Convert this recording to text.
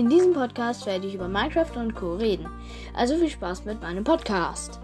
In diesem Podcast werde ich über Minecraft und Co. reden. Also viel Spaß mit meinem Podcast.